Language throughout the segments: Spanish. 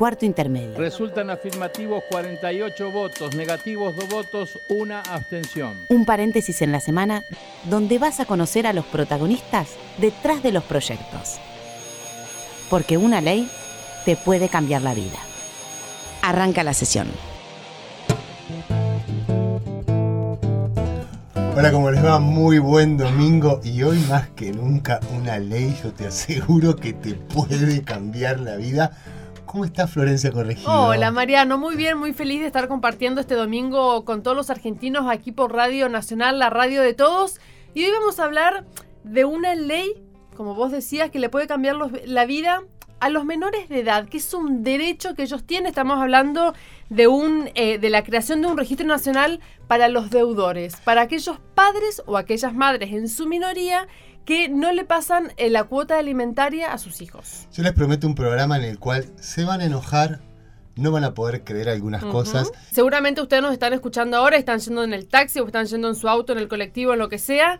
cuarto intermedio. Resultan afirmativos 48 votos, negativos 2 votos, una abstención. Un paréntesis en la semana donde vas a conocer a los protagonistas detrás de los proyectos. Porque una ley te puede cambiar la vida. Arranca la sesión. Hola, ¿cómo les va? Muy buen domingo y hoy más que nunca una ley, yo te aseguro que te puede cambiar la vida. ¿Cómo está Florencia Corregido? Hola Mariano, muy bien, muy feliz de estar compartiendo este domingo con todos los argentinos aquí por Radio Nacional, la radio de todos. Y hoy vamos a hablar de una ley, como vos decías, que le puede cambiar la vida a los menores de edad, que es un derecho que ellos tienen. Estamos hablando de, un, eh, de la creación de un registro nacional para los deudores, para aquellos padres o aquellas madres en su minoría que no le pasan eh, la cuota alimentaria a sus hijos. Yo les prometo un programa en el cual se van a enojar, no van a poder creer algunas cosas. Seguramente ustedes nos están escuchando ahora, están yendo en el taxi o están yendo en su auto, en el colectivo, en lo que sea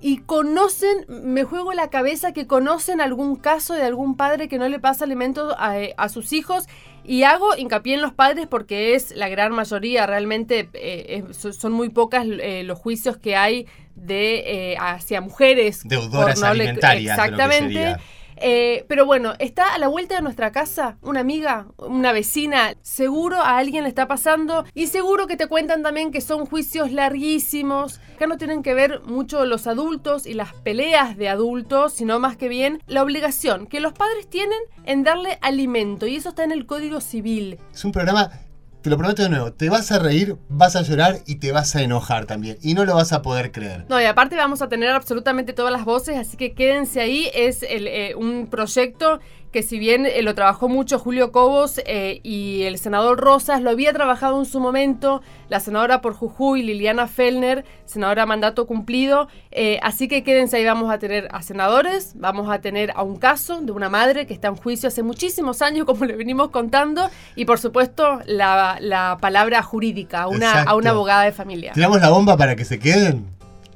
y conocen, me juego la cabeza que conocen algún caso de algún padre que no le pasa alimentos a, eh, sus hijos y hago hincapié en los padres porque es la gran mayoría, realmente eh, son muy pocas eh, los juicios que hay de hacia mujeres. Deudoras alimentarias. Exactamente. Eh, pero bueno, está a la vuelta de nuestra casa una amiga, una vecina, seguro a alguien le está pasando y seguro que te cuentan también que son juicios larguísimos. Acá no tienen que ver mucho los adultos y las peleas de adultos, sino más que bien la obligación que los padres tienen en darle alimento y eso está en el Código Civil. Es un programa te lo prometo de nuevo, te vas a reír, vas a llorar y te vas a enojar también. Y no lo vas a poder creer. No, y aparte vamos a tener absolutamente todas las voces, así que quédense ahí. Es eh, un proyecto que si bien eh, lo trabajó mucho Julio Cobos eh, y el senador Rosas, lo había trabajado en su momento la senadora por Jujuy, Liliana Fellner, senadora mandato cumplido. Eh, así que quédense ahí, vamos a tener a senadores, vamos a tener a un caso de una madre que está en juicio hace muchísimos años, como le venimos contando, y por supuesto la, palabra jurídica, a una, a una abogada de familia. ¿Tiramos la bomba para que se queden?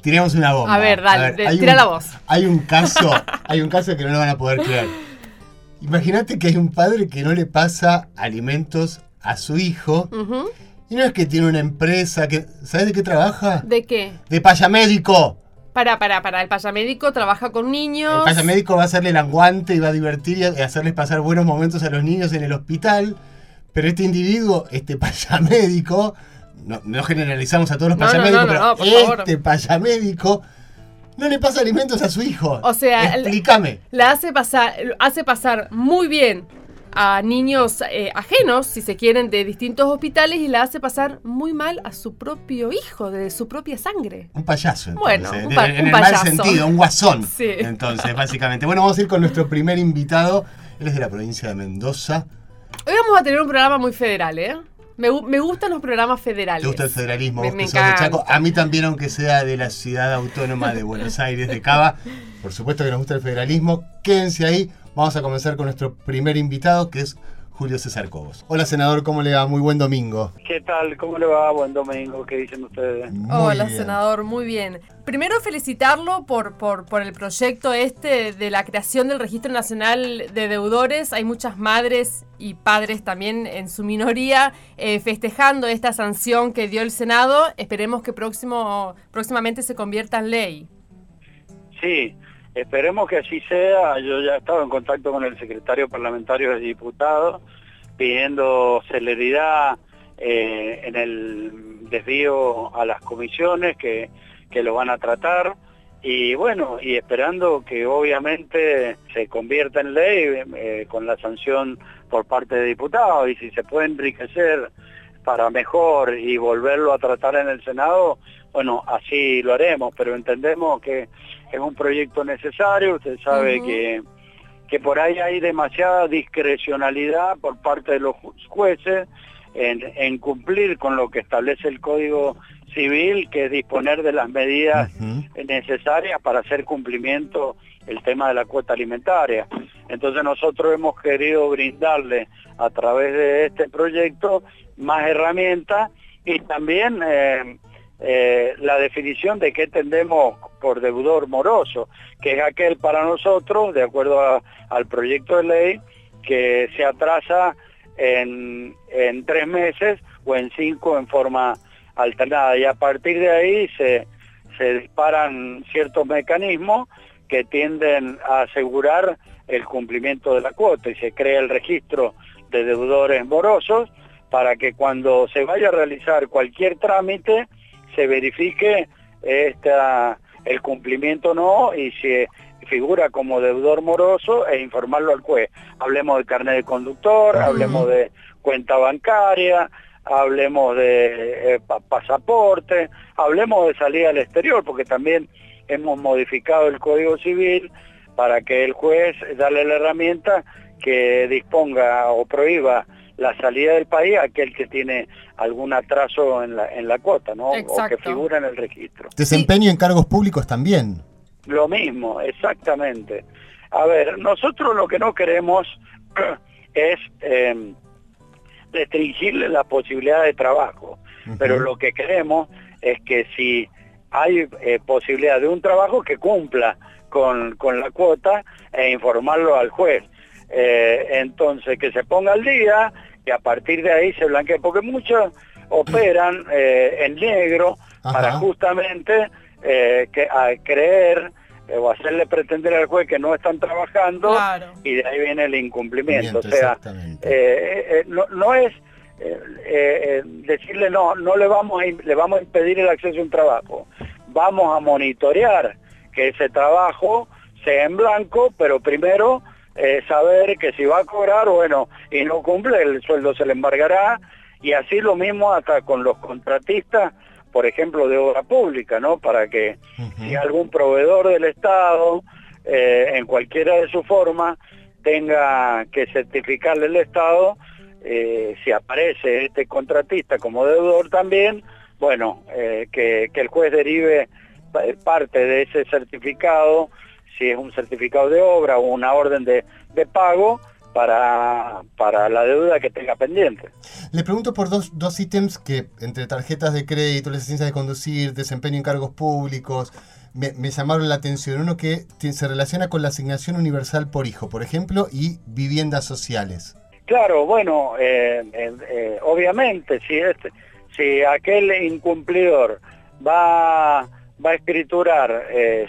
Tiremos una bomba. A ver, dale, tira la voz. Hay un caso, hay un caso que no lo van a poder creer. Imagínate que hay un padre que no le pasa alimentos a su hijo. Y no es que tiene una empresa que. ¿Sabes de qué trabaja? ¿De qué? De payamédico. Para, para, para. El payamédico trabaja con niños. El payamédico va a hacerle el aguante y va a divertir y hacerles pasar buenos momentos a los niños en el hospital. Pero este individuo, este payamédico, no, no generalizamos a todos los payamédicos, pero este payamédico no le pasa alimentos a su hijo. O sea, explícame. La hace pasar, hace pasar muy bien a niños eh, ajenos, si se quieren, de distintos hospitales y la hace pasar muy mal a su propio hijo, de su propia sangre. Un payaso, entonces. Bueno, un en, el mal sentido, un guasón. Sí. Entonces, básicamente. Bueno, vamos a ir con nuestro primer invitado. Él es de la provincia de Mendoza. Hoy vamos a tener un programa muy federal, ¿eh? Me, gustan los programas federales. ¿Te gusta el federalismo? Me, Chaco? A mí también, aunque sea de la ciudad autónoma de Buenos Aires, de Cava. Por supuesto que nos gusta el federalismo. Quédense ahí. Vamos a comenzar con nuestro primer invitado, que es Julio César Cobos. Hola, senador, ¿cómo le va? Muy buen domingo. ¿Qué tal? ¿Cómo le va? Buen domingo, ¿qué dicen ustedes? Hola, senador, muy bien. Primero felicitarlo por, por, por el proyecto este de la creación del Registro Nacional de Deudores. Hay muchas madres y padres también en su minoría eh, festejando esta sanción que dio el Senado. Esperemos que próximo, próximamente se convierta en ley. Sí, Esperemos que así sea. Yo ya he estado en contacto con el secretario parlamentario de diputados pidiendo celeridad eh, en el desvío a las comisiones que, lo van a tratar y bueno, y esperando que obviamente se convierta en ley eh, con la sanción por parte de diputados y si se puede enriquecer para mejor y volverlo a tratar en el Senado, bueno, así lo haremos, pero entendemos que es un proyecto necesario, usted sabe que, que por ahí hay demasiada discrecionalidad por parte de los jueces en, cumplir con lo que establece el Código Civil, que es disponer de las medidas necesarias para hacer cumplimiento el tema de la cuota alimentaria. Entonces nosotros hemos querido brindarle a través de este proyecto más herramientas y también eh, eh, la definición de qué entendemos por deudor moroso, que es aquel para nosotros, de acuerdo al proyecto de ley, que se atrasa en, en tres meses o en cinco en forma alternada. Y a partir de ahí se, se disparan ciertos mecanismos que tienden a asegurar el cumplimiento de la cuota y se crea el registro de deudores morosos para que cuando se vaya a realizar cualquier trámite se verifique esta, el cumplimiento o no y si figura como deudor moroso e informarlo al juez. Hablemos de carnet de conductor, hablemos de cuenta bancaria, hablemos de eh, pasaporte, hablemos de salida al exterior, porque también hemos modificado el Código Civil para que el juez darle la herramienta que disponga o prohíba la salida del país a aquel que tiene algún atraso en la, en la cuota, ¿no? O que figura en el registro. Desempeño en cargos públicos también. Lo mismo, exactamente. A ver, nosotros lo que no queremos es eh, restringirle la posibilidad de trabajo, pero lo que queremos es que si hay eh, posibilidad de un trabajo que cumpla con, con, la cuota e informarlo al juez. Eh, entonces, que se ponga al día y a partir de ahí se blanquee, porque muchos operan en negro para justamente que, a creer eh, o hacerle pretender al juez que no están trabajando y de ahí viene el incumplimiento. o sea, eh, eh, no, no, es decirle no, no le vamos, a, le vamos a impedir el acceso a un trabajo. Vamos a monitorear que ese trabajo sea en blanco, pero primero saber que si va a cobrar, bueno, y no cumple, el sueldo se le embargará, y así lo mismo hasta con los contratistas por ejemplo, de obra pública, ¿no? Para que si algún proveedor del Estado, eh, en cualquiera de sus formas, tenga que certificarle el Estado, eh, si aparece este contratista como deudor también, bueno, eh, que, el juez derive parte de ese certificado, si es un certificado de obra o una orden de, de pago, para, para la deuda que tenga pendiente. Le pregunto por dos, dos ítems que entre tarjetas de crédito, licencias de conducir, desempeño en cargos públicos, me, llamaron la atención. Uno que se relaciona con la asignación universal por hijo, por ejemplo, y viviendas sociales. Claro, bueno, eh, eh, eh, obviamente, si, este, si aquel incumplidor va, va a escriturar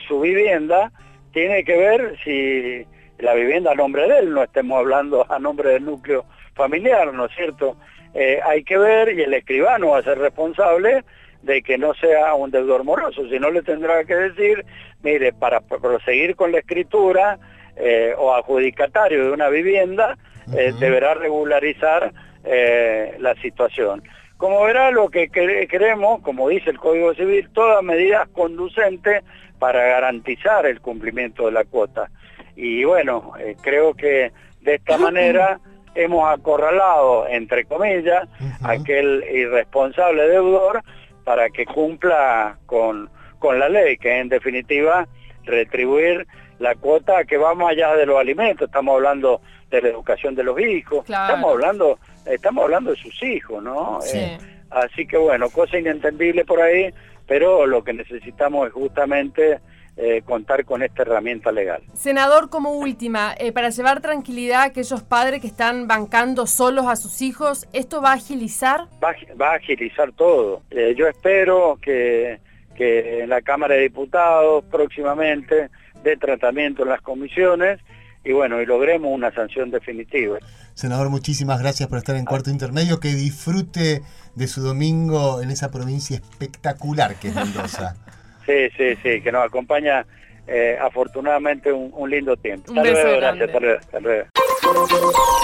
su vivienda, tiene que ver si la vivienda a nombre de él, no estemos hablando a nombre del núcleo familiar, ¿no es cierto? Eh, hay que ver y el escribano va a ser responsable de que no sea un deudor moroso, si no le tendrá que decir, mire, para proseguir con la escritura eh, o adjudicatario de una vivienda, eh, deberá regularizar la situación. Como verá, lo que queremos, como dice el Código Civil, todas medidas conducentes para garantizar el cumplimiento de la cuota. Y bueno, eh, creo que de esta manera hemos acorralado, entre comillas, aquel irresponsable deudor para que cumpla con, con la ley, que en definitiva retribuir la cuota que va más allá de los alimentos, estamos hablando de la educación de los hijos, estamos hablando estamos hablando de sus hijos, ¿no? Eh, así que bueno, cosa inentendible por ahí, pero lo que necesitamos es justamente eh, contar con esta herramienta legal. Senador, como última, eh, para llevar tranquilidad a aquellos padres que están bancando solos a sus hijos, ¿esto va a agilizar? Va, a agilizar todo. Eh, yo espero que, que en la Cámara de Diputados próximamente dé tratamiento en las comisiones y bueno, y logremos una sanción definitiva. Senador, muchísimas gracias por estar en Cuarto Intermedio. Que disfrute de su domingo en esa provincia espectacular que es Mendoza. Sí, sí, sí, que nos acompaña eh, afortunadamente un, lindo tiempo. Hasta luego, gracias, hasta luego,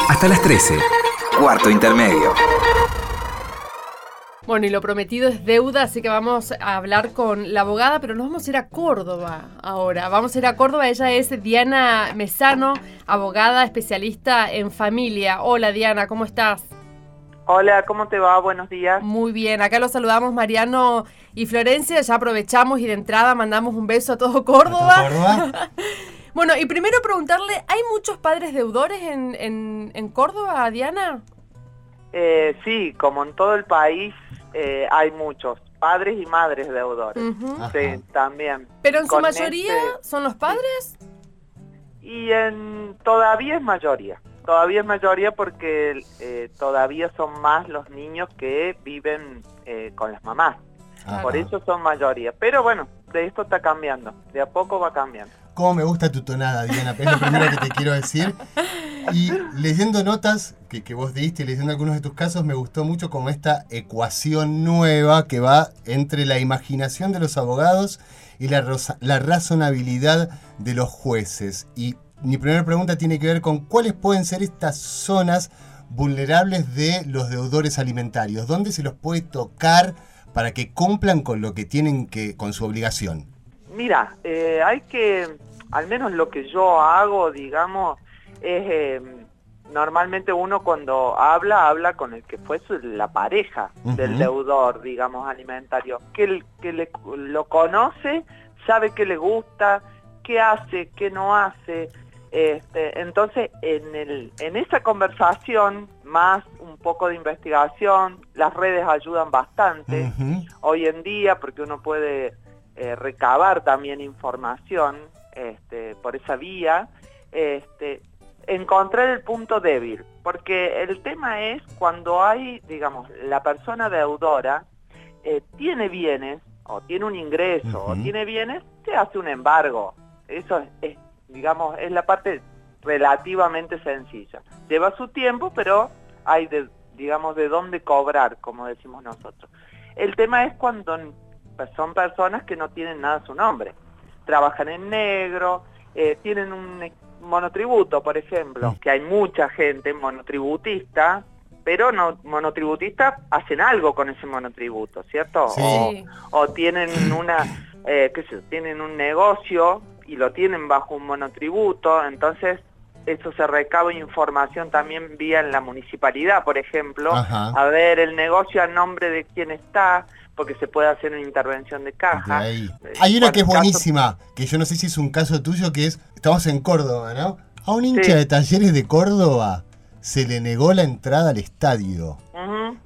hasta las 13, cuarto intermedio. Bueno, y lo prometido es deuda, así que vamos a hablar con la abogada, pero nos vamos a ir a Córdoba ahora. Vamos a ir a Córdoba, ella es Diana Mesano, abogada especialista en familia. Hola Diana, ¿cómo estás? Hola, ¿cómo te va? Buenos días. Muy bien, acá los saludamos Mariano y Florencia, ya aprovechamos y de entrada mandamos un beso a todo Córdoba. bueno, y primero preguntarle, ¿hay muchos padres deudores en, en, Córdoba, Diana? Eh, sí, como en todo el país eh, hay muchos padres y madres deudores. Sí, también. ¿Pero en su mayoría este son los padres? Y en todavía es mayoría. todavía es mayoría porque eh, todavía son más los niños que viven eh, con las mamás. Por eso son mayoría. Pero bueno, de esto está cambiando. De a poco va cambiando. Cómo me gusta tu tonada, Diana. Es lo primero que te quiero decir. Y leyendo notas que, que, vos diste y leyendo algunos de tus casos, me gustó mucho como esta ecuación nueva que va entre la imaginación de los abogados y la, la razonabilidad de los jueces. Y mi primera pregunta tiene que ver con cuáles pueden ser estas zonas vulnerables de los deudores alimentarios. ¿Dónde se los puede tocar para que cumplan con lo que tienen que, con su obligación? Mira, eh, hay que, al menos lo que yo hago, digamos, eh, normalmente uno cuando habla, habla con el que fue la pareja del deudor, digamos, alimentario, que, que le, lo conoce, sabe qué le gusta, qué hace, qué no hace. Este, entonces, en, el, en esa conversación, más un poco de investigación, las redes ayudan bastante hoy en día porque uno puede eh, recabar también información este, por esa vía. Este, encontrar el punto débil, porque el tema es cuando hay, digamos, la persona deudora eh, tiene bienes, o tiene un ingreso, o tiene bienes, se hace un embargo. Eso es, digamos, es la parte relativamente sencilla. Lleva su tiempo, pero hay, de, digamos, de dónde cobrar, como decimos nosotros. El tema es cuando son personas que no tienen nada a su nombre. Trabajan en negro, eh, tienen un monotributo, por ejemplo, que hay mucha gente monotributista, pero no monotributistas hacen algo con ese monotributo, ¿cierto? O, tienen una, eh, qué sé, tienen un negocio y lo tienen bajo un monotributo, entonces eso se recaba información también vía en la municipalidad, por ejemplo, a ver el negocio a nombre de quién está, porque se puede hacer una intervención de caja. Eh, Hay una que es buenísima, que yo no sé si es un caso tuyo, que es, estamos en Córdoba, ¿no? A un hincha de talleres de Córdoba se le negó la entrada al estadio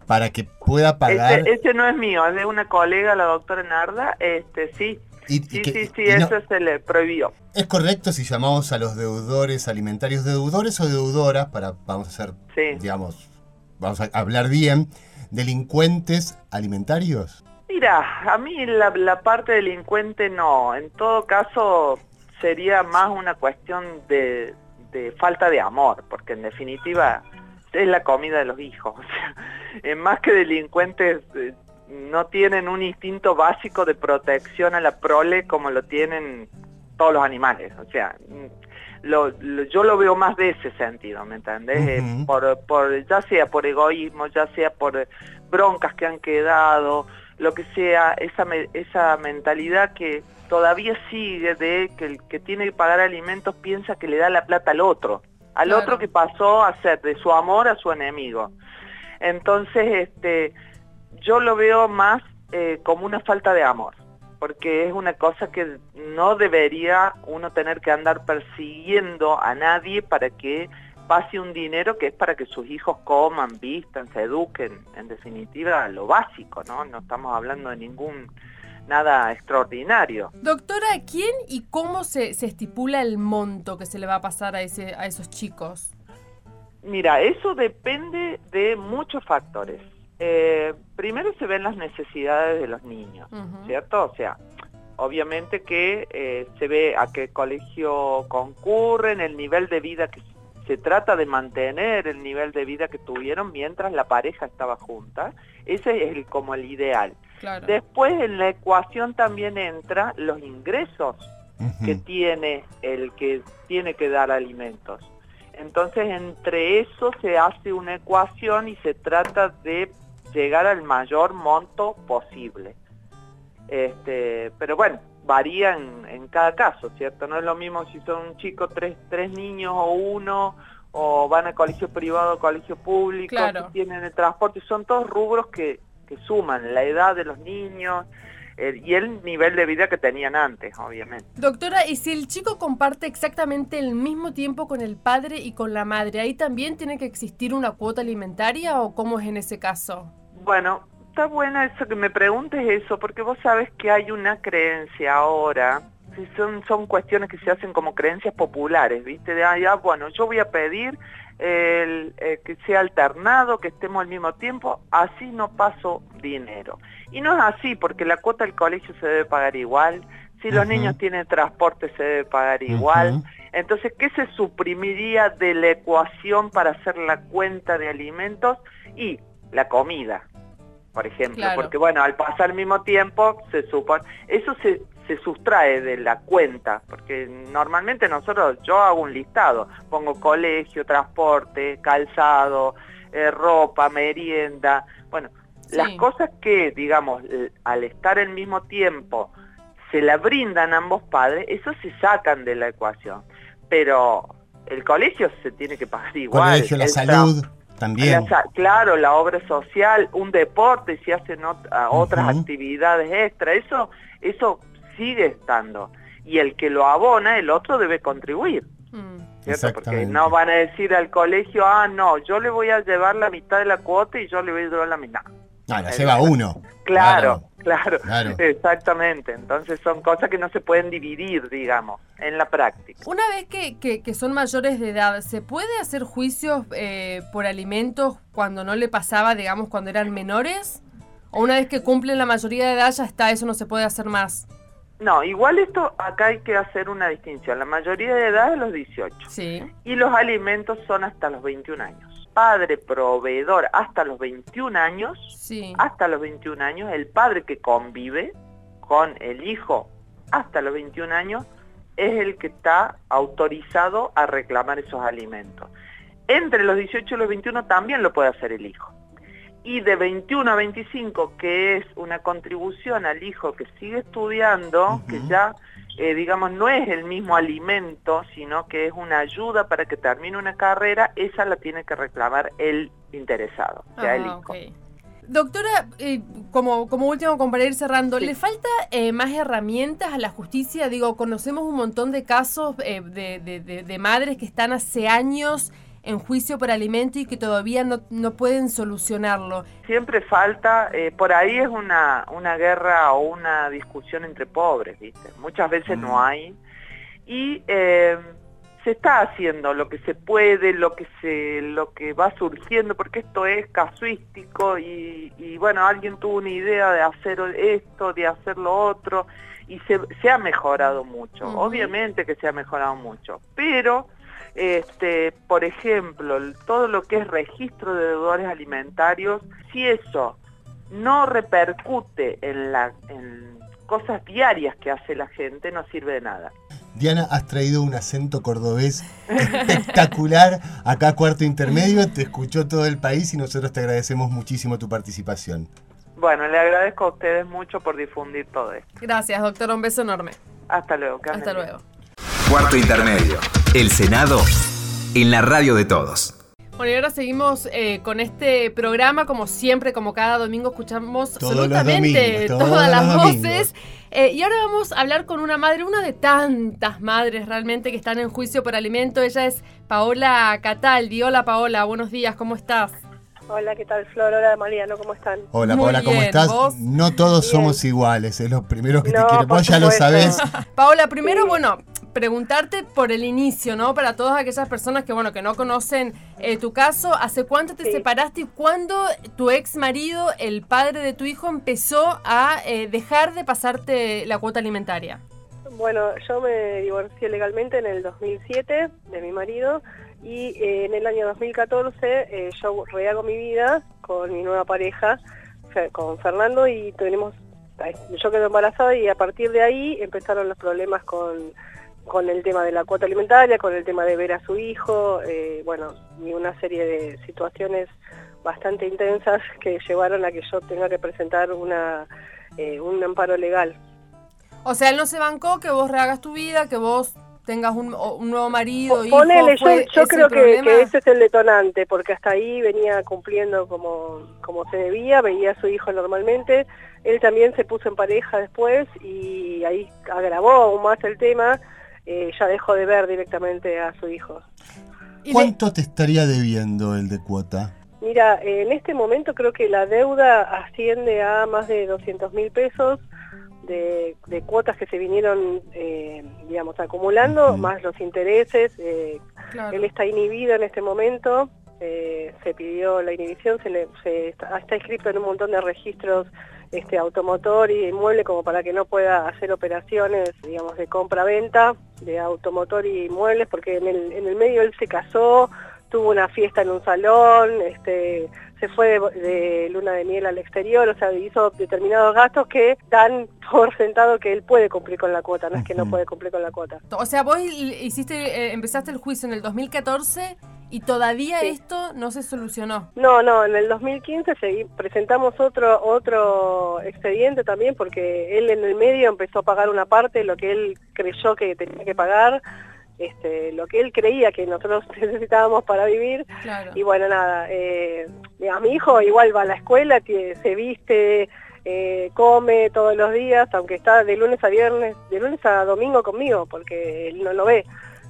para que pueda pagar. Ese, no es mío, es de una colega, la doctora Narda, este sí. sí, sí, sí, eso se le prohibió. ¿Es correcto si llamamos a los deudores alimentarios deudores o deudoras para, vamos a hacer, digamos, vamos a hablar bien, delincuentes alimentarios? Mira, a mí la, parte delincuente no. En todo caso sería más una cuestión de, falta de amor, porque en definitiva es la comida de los hijos. O sea, más que delincuentes eh, no tienen un instinto básico de protección a la prole como lo tienen todos los animales. O sea, yo lo veo más de ese sentido, ¿me entendés? Eh, por, por, ya sea por egoísmo, ya sea por broncas que han quedado, lo que sea, esa, esa mentalidad que todavía sigue de que el que tiene que pagar alimentos piensa que le da la plata al otro, al otro que pasó a ser de su amor a su enemigo. Entonces, este, yo lo veo más eh, como una falta de amor porque es una cosa que no debería uno tener que andar persiguiendo a nadie para que pase un dinero que es para que sus hijos coman, vistan, se eduquen, en definitiva lo básico, ¿no? No estamos hablando de ningún nada extraordinario. Doctora, ¿quién y cómo se, se estipula el monto que se le va a pasar a, ese, a esos chicos? Mira, eso depende de muchos factores. Eh, primero se ven las necesidades de los niños, ¿cierto? O sea, obviamente que eh, se ve a qué colegio concurren, el nivel de vida que se trata de mantener, el nivel de vida que tuvieron mientras la pareja estaba junta. Ese es el, como el ideal. Después en la ecuación también entra los ingresos que tiene el que tiene que dar alimentos. Entonces entre eso se hace una ecuación y se trata de llegar al mayor monto posible. Este, pero bueno, varía en, cada caso, ¿cierto? No es lo mismo si son un chico, tres, tres niños o uno, o van a colegio privado o colegio público, si tienen el transporte, son todos rubros que, que suman, la edad de los niños, y el nivel de vida que tenían antes, obviamente. Doctora, ¿y si el chico comparte exactamente el mismo tiempo con el padre y con la madre, ahí también tiene que existir una cuota alimentaria o cómo es en ese caso? Bueno, está buena eso que me preguntes eso, porque vos sabes que hay una creencia ahora, son, son cuestiones que se hacen como creencias populares, ¿viste? De, ah, ya, bueno, yo voy a pedir el, eh, que sea alternado, que estemos al mismo tiempo, así no paso dinero. Y no es así, porque la cuota del colegio se debe pagar igual, si los niños tienen transporte se debe pagar igual. Entonces, ¿qué se suprimiría de la ecuación para hacer la cuenta de alimentos? Y la comida, por ejemplo, porque bueno, al pasar el mismo tiempo, se supone, eso se, se sustrae de la cuenta, porque normalmente nosotros, yo hago un listado, pongo colegio, transporte, calzado, eh, ropa, merienda, bueno, las cosas que, digamos, al estar al mismo tiempo, se la brindan ambos padres, eso se sacan de la ecuación. Pero el colegio se tiene que pagar igual. Colegio, la salud también. claro, la obra social, un deporte, si hacen otras actividades extra, eso, eso sigue estando. Y el que lo abona, el otro debe contribuir. Mm. Porque no van a decir al colegio, ah, no, yo le voy a llevar la mitad de la cuota y yo le voy a llevar la mitad. No, la lleva uno. Claro, claro, exactamente. Entonces son cosas que no se pueden dividir, digamos, en la práctica. Una vez que, que, son mayores de edad, ¿se puede hacer juicios eh, por alimentos cuando no le pasaba, digamos, cuando eran menores? ¿O una vez que cumplen la mayoría de edad ya está, eso no se puede hacer más? No, igual esto acá hay que hacer una distinción. La mayoría de edad es los 18. Sí. Y los alimentos son hasta los 21 años padre proveedor hasta los 21 años, hasta los 21 años, el padre que convive con el hijo hasta los 21 años, es el que está autorizado a reclamar esos alimentos. Entre los 18 y los 21 también lo puede hacer el hijo. Y de 21 a 25, que es una contribución al hijo que sigue estudiando, que ya eh, digamos, no es el mismo alimento, sino que es una ayuda para que termine una carrera, esa la tiene que reclamar el interesado, sea el hijo. Doctora, eh, como, como último, para ir cerrando, ¿le falta eh, más herramientas a la justicia? Digo, conocemos un montón de casos de, de, de, madres que están hace años en juicio por alimento y que todavía no, no pueden solucionarlo. Siempre falta, eh, por ahí es una, una guerra o una discusión entre pobres, ¿viste? Muchas veces no mm. hay. Y eh, se está haciendo lo que se puede, lo que, se, lo que va surgiendo, porque esto es casuístico y, y bueno, alguien tuvo una idea de hacer esto, de hacer lo otro, y se, se ha mejorado mucho. Obviamente que se ha mejorado mucho, pero este, por ejemplo, todo lo que es registro de deudores alimentarios, si eso no repercute en, la, en cosas diarias que hace la gente, no sirve de nada. Diana, has traído un acento cordobés espectacular acá a Cuarto Intermedio, te escuchó todo el país y nosotros te agradecemos muchísimo tu participación. Bueno, le agradezco a ustedes mucho por difundir todo esto. Gracias, doctor, un beso enorme. Hasta luego. Hasta luego. Cuarto Intermedio. El Senado en la radio de todos. Bueno, y ahora seguimos eh, con este programa, como siempre, como cada domingo escuchamos absolutamente todas las voces. Eh, y ahora vamos a hablar con una madre, una de tantas madres realmente que están en juicio por alimento. Ella es Paola Cataldi. Hola Paola, buenos días, ¿cómo estás? Hola, ¿qué tal Flor? Hola Mariano, ¿cómo están? Hola Paola, ¿cómo estás? No todos somos iguales, es lo primero que te quiero. Vos ya lo sabés. Paola, primero, bueno, preguntarte por el inicio, ¿no? Para todas aquellas personas que, bueno, que no conocen eh, tu caso, ¿hace cuánto te separaste y cuándo tu ex marido, el padre de tu hijo, empezó a eh, dejar de pasarte la cuota alimentaria? Bueno, yo me divorcié legalmente en el 2007 de mi marido y eh, en el año 2014 yo rehago mi vida con mi nueva pareja, con Fernando, y tenemos yo quedo embarazada y a partir de ahí empezaron los problemas con con el tema de la cuota alimentaria, con el tema de ver a su hijo, eh, bueno, y una serie de situaciones bastante intensas que llevaron a que yo tenga que presentar una, eh, un amparo legal. O sea, él no se bancó que vos rehagas tu vida, que vos tengas un, nuevo marido, hijo, Ponele, yo, yo creo que, que, ese es el detonante, porque hasta ahí venía cumpliendo como, como se debía, veía a su hijo normalmente, él también se puso en pareja después y ahí agravó aún más el tema, eh, ya dejó de ver directamente a su hijo. ¿Cuánto te estaría debiendo el de cuota? Mira, en este momento creo que la deuda asciende a más de 200 mil pesos de, cuotas que se vinieron, eh, digamos, acumulando, más los intereses. Eh, él está inhibido en este momento, eh, se pidió la inhibición, se, le, está, está, inscrito en un montón de registros este automotor y inmueble como para que no pueda hacer operaciones, digamos, de compra-venta de automotor y inmuebles, porque en el, en el medio él se casó, tuvo una fiesta en un salón, este, se fue de, luna de miel al exterior, o sea, hizo determinados gastos que dan por sentado que él puede cumplir con la cuota, no es que no puede cumplir con la cuota. O sea, vos hiciste, eh, empezaste el juicio en el 2014 y todavía esto no se solucionó. No, no, en el 2015 presentamos otro otro expediente también porque él en el medio empezó a pagar una parte de lo que él creyó que tenía que pagar este, lo que él creía que nosotros necesitábamos para vivir. Y bueno, nada, eh, a mi hijo igual va a la escuela, se viste, eh, come todos los días, aunque está de lunes a viernes, de lunes a domingo conmigo, porque él no lo ve.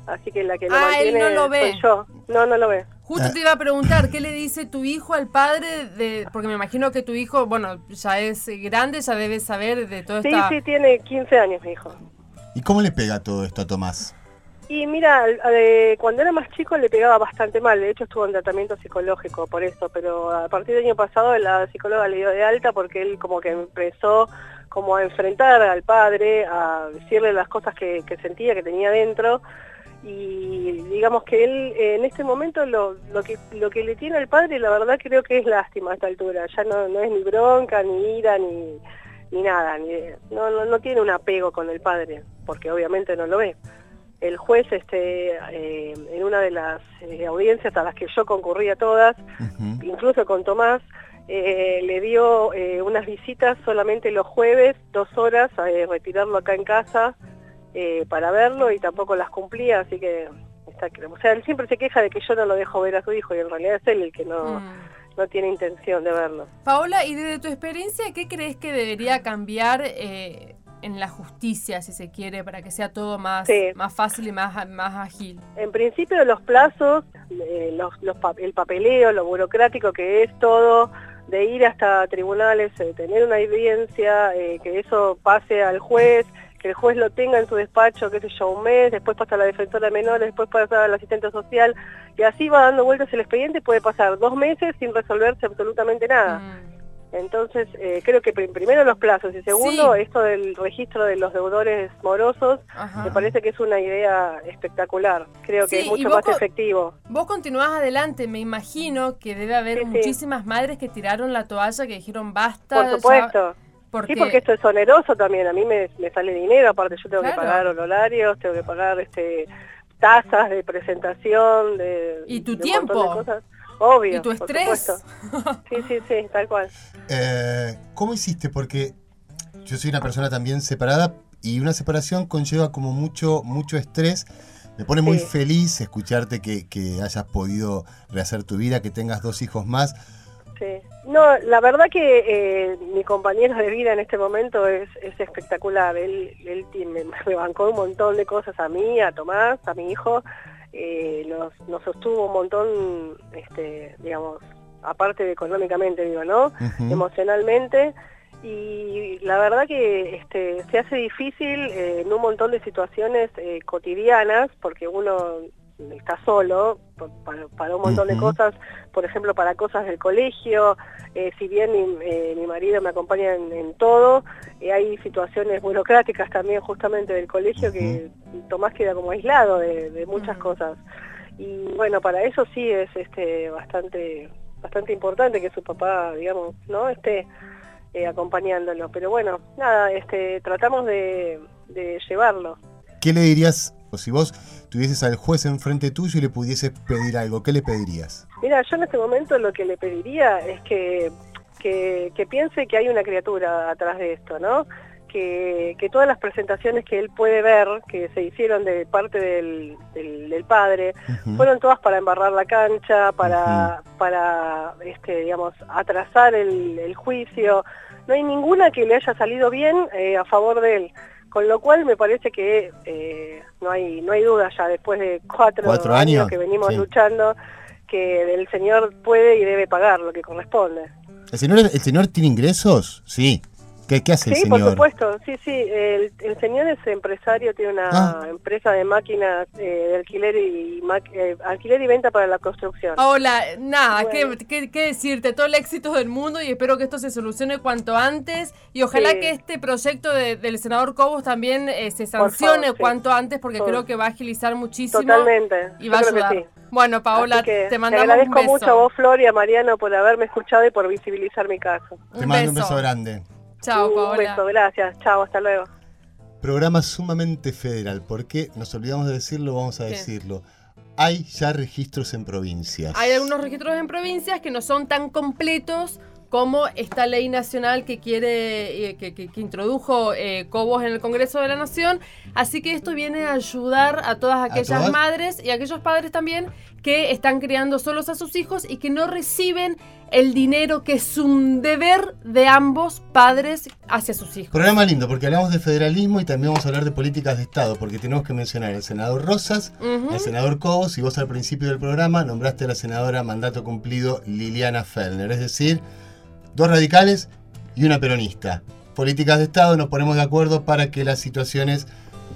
Así que la que lo ah, mantiene él no lo ve. yo. No, no lo ve. Justo te iba a preguntar, ¿qué le dice tu hijo al padre? de Porque me imagino que tu hijo, bueno, ya es grande, ya debe saber de todo esto. Sí, sí, tiene 15 años mi hijo. ¿Y cómo le pega todo esto a Tomás? Y mira, cuando era más chico le pegaba bastante mal, de hecho estuvo en tratamiento psicológico por eso, pero a partir del año pasado la psicóloga le dio de alta porque él como que empezó como a enfrentar al padre, a decirle las cosas que, sentía, que tenía dentro, y digamos que él en este momento lo, que, le tiene al padre la verdad creo que es lástima a esta altura, ya no, es ni bronca, ni ira, ni, ni nada, no, no tiene un apego con el padre, porque obviamente no lo ve el juez este, eh, en una de las eh, audiencias a las que yo concurría todas, incluso con Tomás, eh, le dio unas visitas solamente los jueves, dos horas, a retirarlo acá en casa para verlo y tampoco las cumplía, así que está, o sea, él siempre se queja de que yo no lo dejo ver a su hijo y en realidad es él el que no... Mm. no tiene intención de verlo. Paola, y desde tu experiencia, ¿qué crees que debería cambiar en la justicia, si se quiere, para que sea todo más, más fácil y más, más ágil? En principio los plazos, eh, los, el papeleo, lo burocrático que es todo, de ir hasta tribunales, de tener una evidencia, eh, que eso pase al juez, que el juez lo tenga en su despacho, qué sé yo, un mes, después pasa a la defensora de menores, después pasa al asistente social, y así va dando vueltas el expediente, puede pasar dos meses sin resolverse absolutamente nada. Mm. Entonces, eh, creo que primero los plazos y segundo, esto del registro de los deudores morosos, me parece que es una idea espectacular. Creo que es mucho más efectivo. Vos continuás adelante, me imagino que debe haber muchísimas madres que tiraron la toalla, que dijeron basta. Por supuesto. Sí, porque esto es oneroso también, a mí me, sale dinero, aparte yo tengo que pagar honorarios, tengo que pagar este tasas de presentación, de... Y tu tiempo. Obvio. ¿Y tu estrés? sí, sí, sí, tal cual. Eh, ¿Cómo hiciste? Porque yo soy una persona también separada y una separación conlleva como mucho, mucho estrés. Me pone muy feliz escucharte que, hayas podido rehacer tu vida, que tengas dos hijos más. Sí. No, la verdad que eh, mi compañero de vida en este momento es, espectacular. Él, él me, me bancó un montón de cosas a mí, a Tomás, a mi hijo eh, nos, sostuvo un montón, este, digamos, aparte de económicamente, digo, ¿no? Emocionalmente. Y la verdad que este, se hace difícil eh, en un montón de situaciones eh, cotidianas, porque uno está solo para, un montón de cosas, por ejemplo, para cosas del colegio, eh, si bien mi, eh, mi, marido me acompaña en, todo, eh, hay situaciones burocráticas también justamente del colegio que Tomás queda como aislado de, muchas cosas. Y bueno, para eso sí es este bastante bastante importante que su papá, digamos, no esté acompañándolo. Pero bueno, nada, este tratamos de, de llevarlo. ¿Qué le dirías si vos tuvieses al juez enfrente tuyo y le pudieses pedir algo, ¿qué le pedirías? Mira, yo en este momento lo que le pediría es que, que, piense que hay una criatura atrás de esto, ¿no? Que, que, todas las presentaciones que él puede ver, que se hicieron de parte del, del, padre, fueron todas para embarrar la cancha, para, para este, digamos, atrasar el, el, juicio. No hay ninguna que le haya salido bien eh, a favor de él. Con lo cual me parece que eh, no hay no hay duda ya después de cuatro, años? que venimos luchando que el señor puede y debe pagar lo que corresponde. ¿El señor, ¿El señor tiene ingresos? Sí. ¿Qué, qué hace sí, el señor? por supuesto, sí, sí. El, el señor es empresario, tiene una Ah. empresa de máquinas eh, de alquiler y ma- eh, alquiler y venta para la construcción. Hola, nada, Bueno. ¿qué, qué, qué decirte? Todo el éxito del mundo y espero que esto se solucione cuanto antes. Y ojalá Sí. que este proyecto de- del senador Cobos también eh, se sancione favor, sí. cuanto antes porque Por- creo que va a agilizar muchísimo. Totalmente. Y va a Yo ayudar. sí. Bueno, Paola, que te mandamos agradezco un beso. mucho a vos, Flor, y a Mariano por haberme escuchado y por visibilizar mi caso. Te mando un beso grande. Chao, un Paola. beso, gracias. Chao, hasta luego. Programa sumamente federal. ¿Por qué? Nos olvidamos de decirlo, vamos a ¿Qué? decirlo. Hay ya registros en provincias. Hay algunos registros en provincias que no son tan completos como esta ley nacional que quiere, eh, que, que- que introdujo eh, Cobos en el Congreso de la Nación. Así que esto viene a ayudar a todas aquellas todas? madres y a aquellos padres también que están criando solos a sus hijos y que no reciben el dinero que es un deber de ambos padres hacia sus hijos. Programa lindo, porque hablamos de federalismo y también vamos a hablar de políticas de Estado, porque tenemos que mencionar al senador Rosas, Ujú. al senador Cobos, y vos al principio del programa nombraste a la senadora mandato cumplido Liliana Fellner, es decir, dos radicales y una peronista. Políticas de Estado, nos ponemos de acuerdo para que las situaciones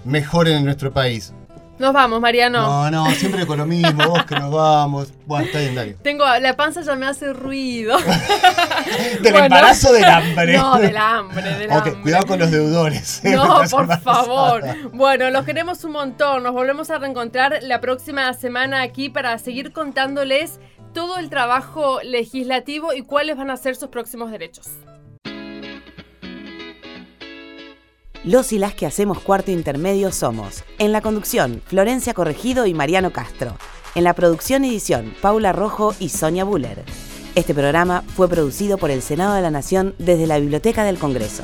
mejoren en nuestro país. Nos vamos, Mariano. No, no, siempre con lo mismo, vos que nos vamos. Bueno, está bien, dale. Tengo, la panza ya me hace ruido. Del Bueno. embarazo del hambre. No, del hambre, del hambre. cuidado con los deudores. ¿eh? No, por embarazada. favor. Bueno, los queremos un montón. Nos volvemos a reencontrar la próxima semana aquí para seguir contándoles todo el trabajo legislativo y cuáles van a ser sus próximos derechos. Los y las que hacemos cuarto intermedio somos, en la conducción, Florencia Corregido y Mariano Castro. En la producción y edición, Paula Rojo y Sonia Buller. Este programa fue producido por el Senado de la Nación desde la Biblioteca del Congreso.